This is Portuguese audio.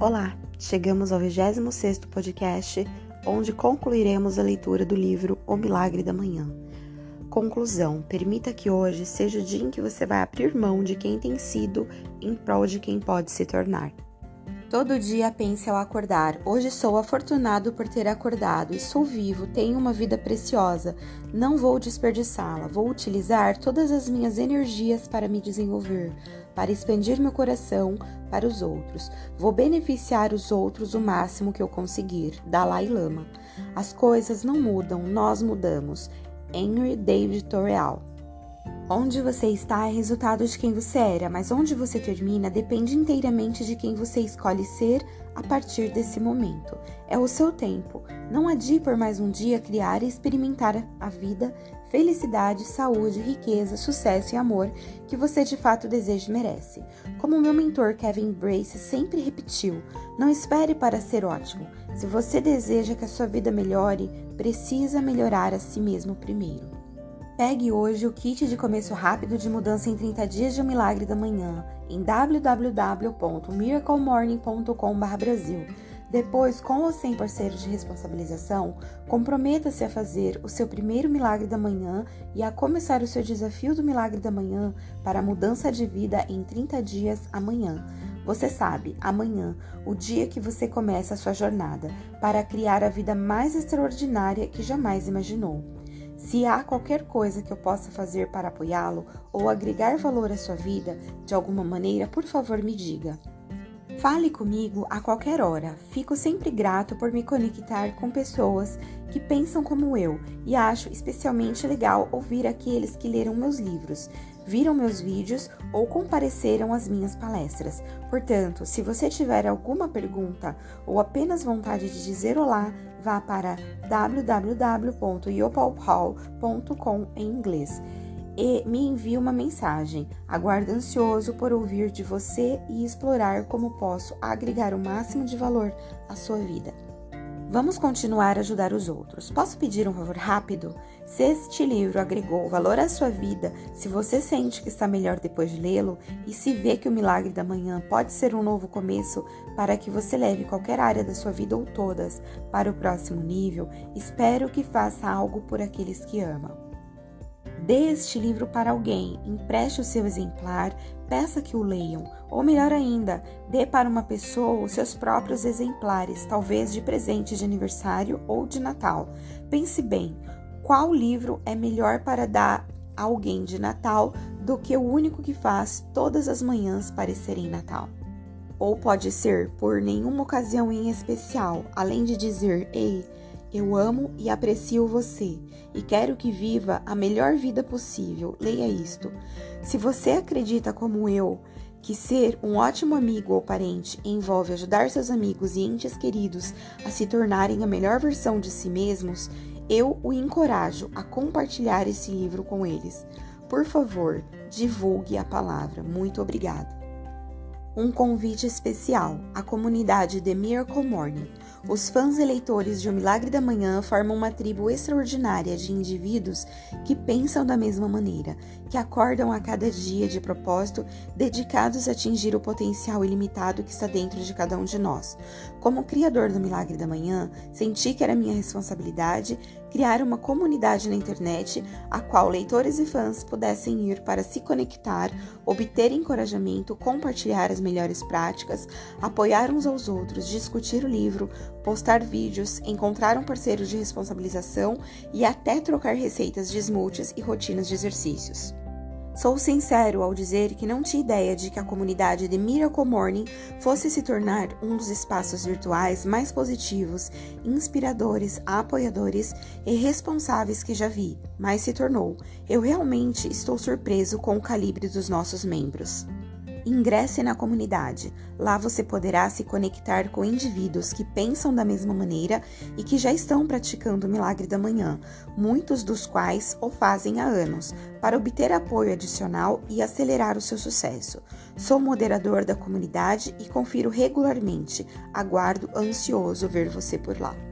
Olá, chegamos ao 26º podcast, onde concluiremos a leitura do livro O Milagre da Manhã. Conclusão: permita que hoje seja o dia em que você vai abrir mão de quem tem sido em prol de quem pode se tornar. Todo dia pense ao acordar: hoje sou afortunado por ter acordado e sou vivo, tenho uma vida preciosa. Não vou desperdiçá-la, vou utilizar todas as minhas energias para me desenvolver, para expandir meu coração para os outros. Vou beneficiar os outros o máximo que eu conseguir. Dalai Lama. As coisas não mudam, nós mudamos. Henry David Thoreau. Onde você está é resultado de quem você era, mas onde você termina depende inteiramente de quem você escolhe ser a partir desse momento. É o seu tempo. Não adie por mais um dia criar e experimentar a vida, felicidade, saúde, riqueza, sucesso e amor que você de fato deseja e merece. Como meu mentor Kevin Brace sempre repetiu, não espere para ser ótimo. Se você deseja que a sua vida melhore, precisa melhorar a si mesmo primeiro. Pegue hoje o kit de começo rápido de mudança em 30 dias de um milagre da manhã em www.miraclemorning.com/brasil. Depois, com ou sem parceiro de responsabilização, comprometa-se a fazer o seu primeiro milagre da manhã e a começar o seu desafio do milagre da manhã para a mudança de vida em 30 dias amanhã. Você sabe, amanhã, o dia que você começa a sua jornada para criar a vida mais extraordinária que jamais imaginou. Se há qualquer coisa que eu possa fazer para apoiá-lo ou agregar valor à sua vida de alguma maneira, por favor me diga. Fale comigo a qualquer hora. Fico sempre grato por me conectar com pessoas que pensam como eu e acho especialmente legal ouvir aqueles que leram meus livros, viram meus vídeos ou compareceram às minhas palestras. Portanto, se você tiver alguma pergunta ou apenas vontade de dizer olá, vá para www.yopalpal.com em inglês e me envie uma mensagem. Aguardo ansioso por ouvir de você e explorar como posso agregar o máximo de valor à sua vida. Vamos continuar a ajudar os outros. Posso pedir um favor rápido? Se este livro agregou valor à sua vida, se você sente que está melhor depois de lê-lo e se vê que o milagre da manhã pode ser um novo começo para que você leve qualquer área da sua vida ou todas para o próximo nível, espero que faça algo por aqueles que amam. Dê este livro para alguém, empreste o seu exemplar, peça que o leiam, ou melhor ainda, dê para uma pessoa os seus próprios exemplares, talvez de presente de aniversário ou de Natal. Pense bem, qual livro é melhor para dar a alguém de Natal do que o único que faz todas as manhãs parecerem Natal? Ou pode ser por nenhuma ocasião em especial, além de dizer: Ei, eu amo e aprecio você e quero que viva a melhor vida possível. Leia isto. Se você acredita, como eu, que ser um ótimo amigo ou parente envolve ajudar seus amigos e entes queridos a se tornarem a melhor versão de si mesmos, eu o encorajo a compartilhar esse livro com eles. Por favor, divulgue a palavra. Muito obrigada. Um convite especial à comunidade The Miracle Morning. Os fãs eleitores de O Milagre da Manhã formam uma tribo extraordinária de indivíduos que pensam da mesma maneira, que acordam a cada dia de propósito, dedicados a atingir o potencial ilimitado que está dentro de cada um de nós. Como criador do Milagre da Manhã, senti que era minha responsabilidade criar uma comunidade na internet a qual leitores e fãs pudessem ir para se conectar, obter encorajamento, compartilhar as melhores práticas, apoiar uns aos outros, discutir o livro, postar vídeos, encontrar um parceiro de responsabilização e até trocar receitas de smoothies e rotinas de exercícios. Sou sincero ao dizer que não tinha ideia de que a comunidade de Miracle Morning fosse se tornar um dos espaços virtuais mais positivos, inspiradores, apoiadores e responsáveis que já vi, mas se tornou. Eu realmente estou surpreso com o calibre dos nossos membros. Ingresse na comunidade. Lá você poderá se conectar com indivíduos que pensam da mesma maneira e que já estão praticando o milagre da manhã, muitos dos quais o fazem há anos, para obter apoio adicional e acelerar o seu sucesso. Sou moderador da comunidade e confiro regularmente. Aguardo ansioso ver você por lá.